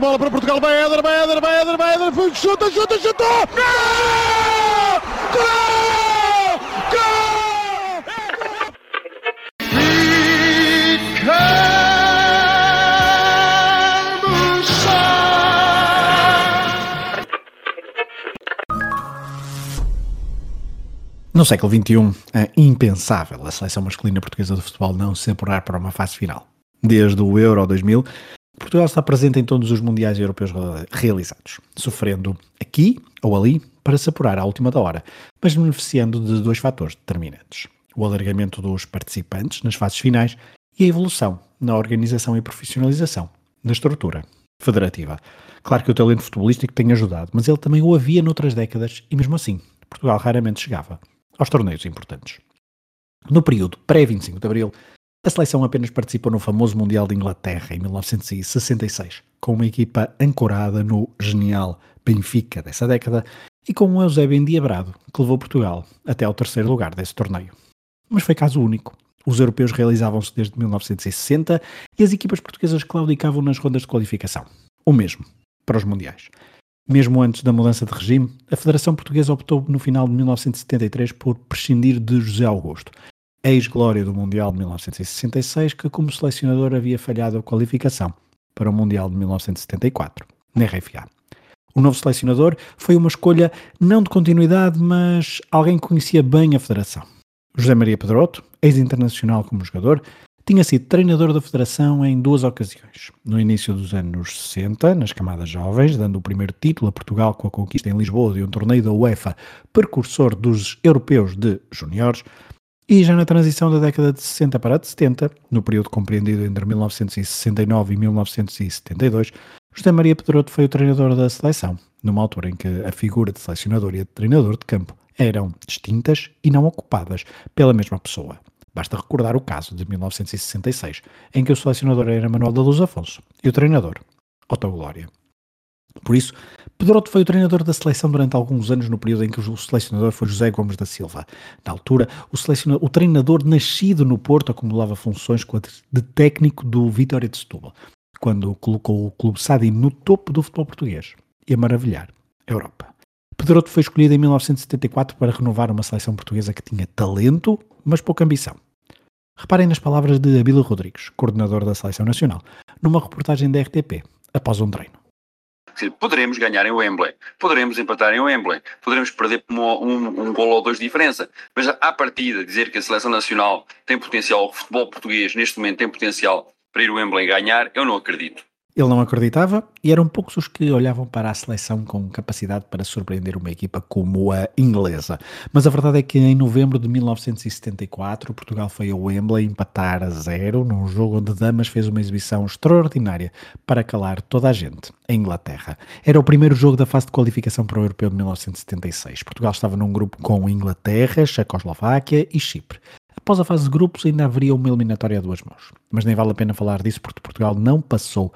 bola para Portugal, vai Éder, vai Éder, vai Éder, vai Éder, chuta, chuta, chutou! Gol! Gol! Gol! No século XXI, é impensável a seleção masculina portuguesa de futebol não se apurar para uma fase final. Desde o Euro 2000, Portugal está presente em todos os mundiais europeus realizados, sofrendo aqui ou ali para se apurar à última da hora, mas beneficiando de dois fatores determinantes: o alargamento dos participantes nas fases finais e a evolução na organização e profissionalização da estrutura federativa. Claro que o talento futebolístico tem ajudado, mas ele também o havia noutras décadas e mesmo assim, Portugal raramente chegava aos torneios importantes. No período pré-25 de Abril, a seleção apenas participou no famoso Mundial de Inglaterra em 1966, com uma equipa ancorada no genial Benfica dessa década e com um Eusébio endiabrado que levou Portugal até ao terceiro lugar desse torneio. Mas foi caso único. Os europeus realizavam-se desde 1960 e as equipas portuguesas claudicavam nas rondas de qualificação. O mesmo para os mundiais. Mesmo antes da mudança de regime, a Federação Portuguesa optou no final de 1973 por prescindir de José Augusto, ex-glória do Mundial de 1966, que como selecionador havia falhado a qualificação para o Mundial de 1974, na RFA. O novo selecionador foi uma escolha não de continuidade, mas alguém que conhecia bem a federação. José Maria Pedroto, ex-internacional como jogador, tinha sido treinador da federação em duas ocasiões. No início dos anos 60, nas camadas jovens, dando o primeiro título a Portugal com a conquista em Lisboa de um torneio da UEFA, precursor dos europeus de juniores, e já na transição da década de 60 para a de 70, no período compreendido entre 1969 e 1972, José Maria Pedroto foi o treinador da seleção, numa altura em que a figura de selecionador e de treinador de campo eram distintas e não ocupadas pela mesma pessoa. Basta recordar o caso de 1966, em que o selecionador era Manuel da Luz Afonso e o treinador, Otto Glória. Por isso, Pedroto foi o treinador da seleção durante alguns anos, no período em que o selecionador foi José Gomes da Silva. Na altura, o, o treinador nascido no Porto acumulava funções de técnico do Vitória de Setúbal, quando colocou o clube Sadi no topo do futebol português e a maravilhar a Europa. Pedroto foi escolhido em 1974 para renovar uma seleção portuguesa que tinha talento, mas pouca ambição. Reparem nas palavras de Abílio Rodrigues, coordenador da Seleção Nacional, numa reportagem da RTP, após um treino poderemos ganhar em Wembley, poderemos empatar em Wembley, poderemos perder um, um, um gol ou dois de diferença, mas à partida dizer que a seleção nacional tem potencial, o futebol português neste momento tem potencial para ir ao Wembley ganhar, eu não acredito. Ele não acreditava e eram poucos os que olhavam para a seleção com capacidade para surpreender uma equipa como a inglesa. Mas a verdade é que em novembro de 1974, Portugal foi ao Wembley empatar a zero num jogo onde Damas fez uma exibição extraordinária para calar toda a gente, a Inglaterra. Era o primeiro jogo da fase de qualificação para o Europeu de 1976. Portugal estava num grupo com Inglaterra, Checoslováquia e Chipre. Após a fase de grupos ainda haveria uma eliminatória a duas mãos. Mas nem vale a pena falar disso porque Portugal não passou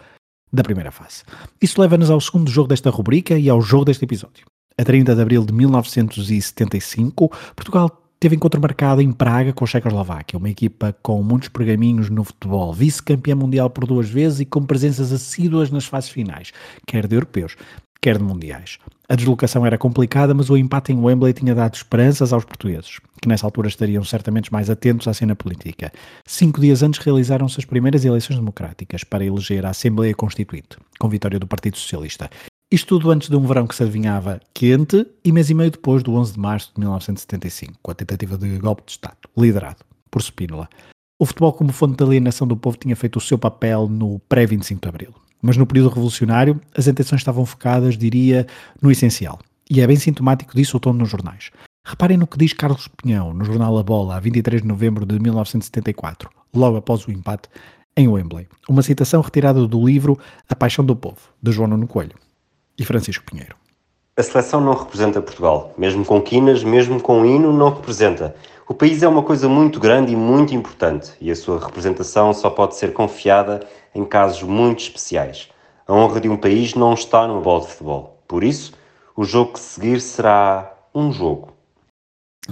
da primeira fase. Isso leva-nos ao segundo jogo desta rubrica e ao jogo deste episódio. A 30 de abril de 1975, Portugal teve encontro marcado em Praga com a Checoslováquia, uma equipa com muitos pergaminhos no futebol, vice-campeã mundial por duas vezes e com presenças assíduas nas fases finais, quer de europeus, quer de mundiais. A deslocação era complicada, mas o empate em Wembley tinha dado esperanças aos portugueses, que nessa altura estariam certamente mais atentos à cena política. Cinco dias antes realizaram-se as primeiras eleições democráticas para eleger a Assembleia Constituinte, com vitória do Partido Socialista. Isto tudo antes de um verão que se adivinhava quente e mês e meio depois do 11 de março de 1975, com a tentativa de golpe de Estado, liderado por Spínola. O futebol como fonte de alienação do povo tinha feito o seu papel no pré-25 de Abril. Mas no período revolucionário, as atenções estavam focadas, diria, no essencial. E é bem sintomático disso o tom nos jornais. Reparem no que diz Carlos Pinhão, no jornal A Bola, a 23 de novembro de 1974, logo após o empate, em Wembley. Uma citação retirada do livro A Paixão do Povo, de João Nuno Coelho e Francisco Pinheiro. A seleção não representa Portugal. Mesmo com quinas, mesmo com hino, não representa. O país é uma coisa muito grande e muito importante, e a sua representação só pode ser confiada em casos muito especiais. A honra de um país não está no bola de futebol. Por isso, o jogo que seguir será um jogo.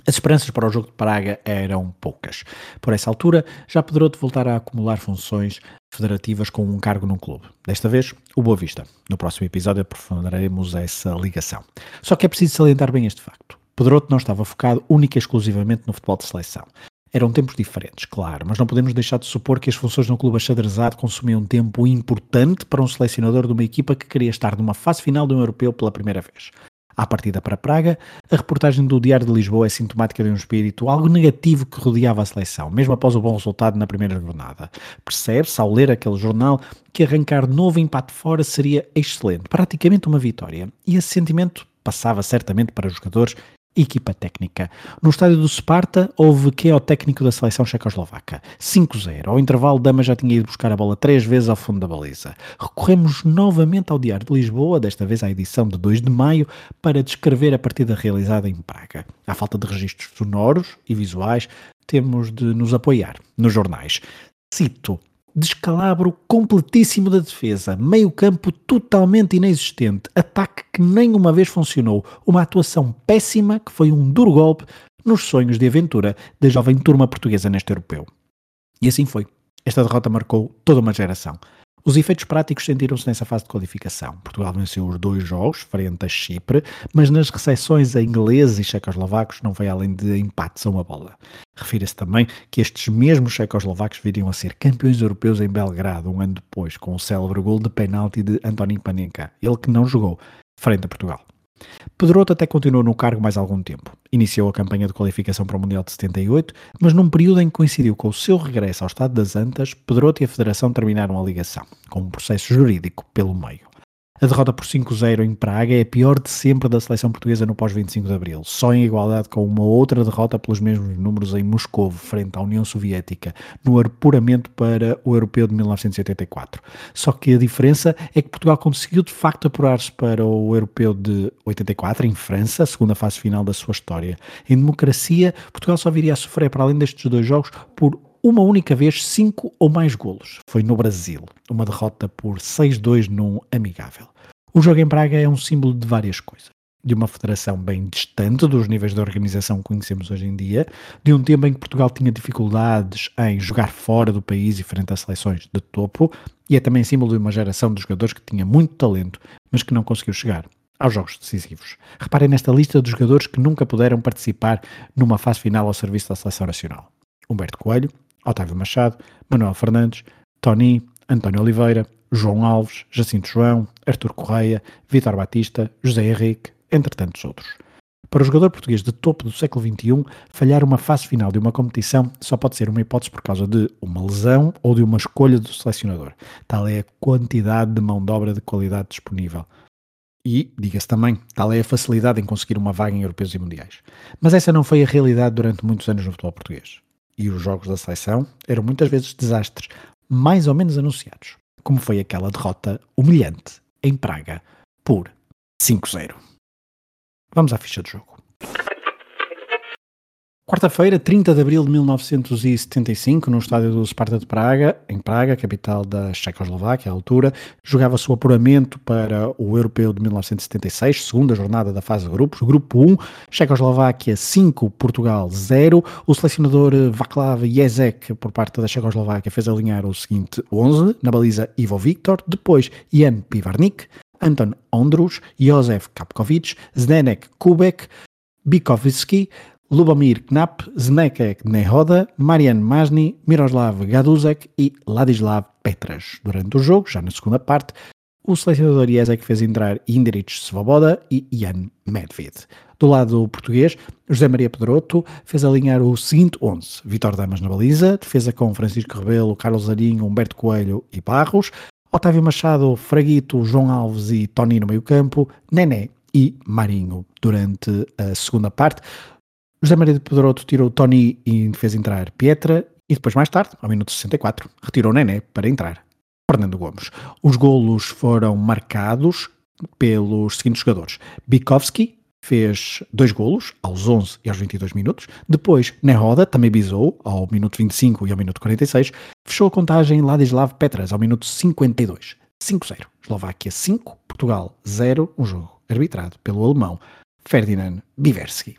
As esperanças para o jogo de Praga eram poucas. Por essa altura, já poderou voltar a acumular funções federativas com um cargo num clube. Desta vez, o Boa Vista. No próximo episódio aprofundaremos essa ligação. Só que é preciso salientar bem este facto. Pedroto não estava focado única e exclusivamente no futebol de seleção. Eram tempos diferentes, claro, mas não podemos deixar de supor que as funções no clube achadrezado consumiam tempo importante para um selecionador de uma equipa que queria estar numa fase final de um europeu pela primeira vez. À partida para Praga, a reportagem do Diário de Lisboa é sintomática de um espírito algo negativo que rodeava a seleção, mesmo após o bom resultado na primeira jornada. Percebe-se, ao ler aquele jornal, que arrancar novo empate fora seria excelente, praticamente uma vitória. E esse sentimento passava certamente para os jogadores equipa técnica. No estádio do Sparta, houve que é o técnico da seleção checoslovaca. 5-0. Ao intervalo, Dama já tinha ido buscar a bola três vezes ao fundo da baliza. Recorremos novamente ao Diário de Lisboa, desta vez à edição de 2 de maio, para descrever a partida realizada em Praga. À falta de registros sonoros e visuais, temos de nos apoiar nos jornais. Cito: descalabro completíssimo da defesa, meio campo totalmente inexistente, ataque que nem uma vez funcionou, uma atuação péssima que foi um duro golpe nos sonhos de aventura da jovem turma portuguesa neste europeu. E assim foi. Esta derrota marcou toda uma geração. Os efeitos práticos sentiram-se nessa fase de qualificação. Portugal venceu os dois jogos, frente a Chipre, mas nas recepções a ingleses e checoslovacos não foi além de empates a uma bola. Refira-se também que estes mesmos checoslovacos viriam a ser campeões europeus em Belgrado um ano depois, com o célebre gol de penalti de Antonin Panenka, ele que não jogou, frente a Portugal. Pedroto até continuou no cargo mais algum tempo. Iniciou a campanha de qualificação para o Mundial de 78, mas num período em que coincidiu com o seu regresso ao Estado das Antas, Pedroto e a Federação terminaram a ligação, com um processo jurídico pelo meio. A derrota por 5-0 em Praga é a pior de sempre da seleção portuguesa no pós-25 de Abril, só em igualdade com uma outra derrota pelos mesmos números em Moscou, frente à União Soviética, no apuramento para o Europeu de 1984. Só que a diferença é que Portugal conseguiu de facto apurar-se para o Europeu de 84, em França, a segunda fase final da sua história. Em democracia, Portugal só viria a sofrer, para além destes dois jogos, por uma única vez cinco ou mais golos. Foi no Brasil, uma derrota por 6-2 num amigável. O jogo em Praga é um símbolo de várias coisas. De uma federação bem distante dos níveis de organização que conhecemos hoje em dia, de um tempo em que Portugal tinha dificuldades em jogar fora do país e frente a seleções de topo, e é também símbolo de uma geração de jogadores que tinha muito talento, mas que não conseguiu chegar aos jogos decisivos. Reparem nesta lista de jogadores que nunca puderam participar numa fase final ao serviço da Seleção Nacional. Humberto Coelho, Otávio Machado, Manuel Fernandes, Tony, António Oliveira, João Alves, Jacinto João, Artur Correia, Vitor Batista, José Henrique, entre tantos outros. Para o jogador português de topo do século XXI, falhar uma fase final de uma competição só pode ser uma hipótese por causa de uma lesão ou de uma escolha do selecionador. Tal é a quantidade de mão de obra de qualidade disponível. E, diga-se também, tal é a facilidade em conseguir uma vaga em europeus e mundiais. Mas essa não foi a realidade durante muitos anos no futebol português e os jogos da seleção eram muitas vezes desastres, mais ou menos anunciados, como foi aquela derrota humilhante em Praga por 5-0. Vamos à ficha de jogo. Quarta-feira, 30 de abril de 1975, no estádio do Sparta de Praga, em Praga, capital da Checoslováquia, à altura, jogava-se o apuramento para o Europeu de 1976, segunda jornada da fase de grupos. Grupo 1, Checoslováquia 5, Portugal 0. O selecionador Václav Jezek, por parte da Checoslováquia, fez alinhar o seguinte 11, na baliza Ivo Viktor, depois Jan Pivarnik, Anton Ondrus, Josef Kapkovic, Zdenek Kubek, Bikovski, Lubomir Knap, Znekek Nehoda, Marian Masni, Miroslav Gaduzek e Ladislav Petras. Durante o jogo, já na segunda parte, o selecionador Jezek fez entrar Indrich Svoboda e Jan Medved. Do lado português, José Maria Pedroto fez alinhar o seguinte 11. Vitor Damas na baliza, defesa com Francisco Rebelo, Carlos Arinho, Humberto Coelho e Barros, Otávio Machado, Fraguito, João Alves e Tony no meio campo, Nené e Marinho durante a segunda parte. José Maria de Pedroto tirou Tony e fez entrar Pietra E depois, mais tarde, ao minuto 64, retirou Nené para entrar. Fernando Gomes. Os golos foram marcados pelos seguintes jogadores. Bikovski fez dois golos, aos 11 e aos 22 minutos. Depois, Nehoda também bisou, ao minuto 25 e ao minuto 46. Fechou a contagem Ladislav Petras, ao minuto 52. 5-0. Eslováquia 5, Portugal 0. Um jogo arbitrado pelo alemão Ferdinand Biverski.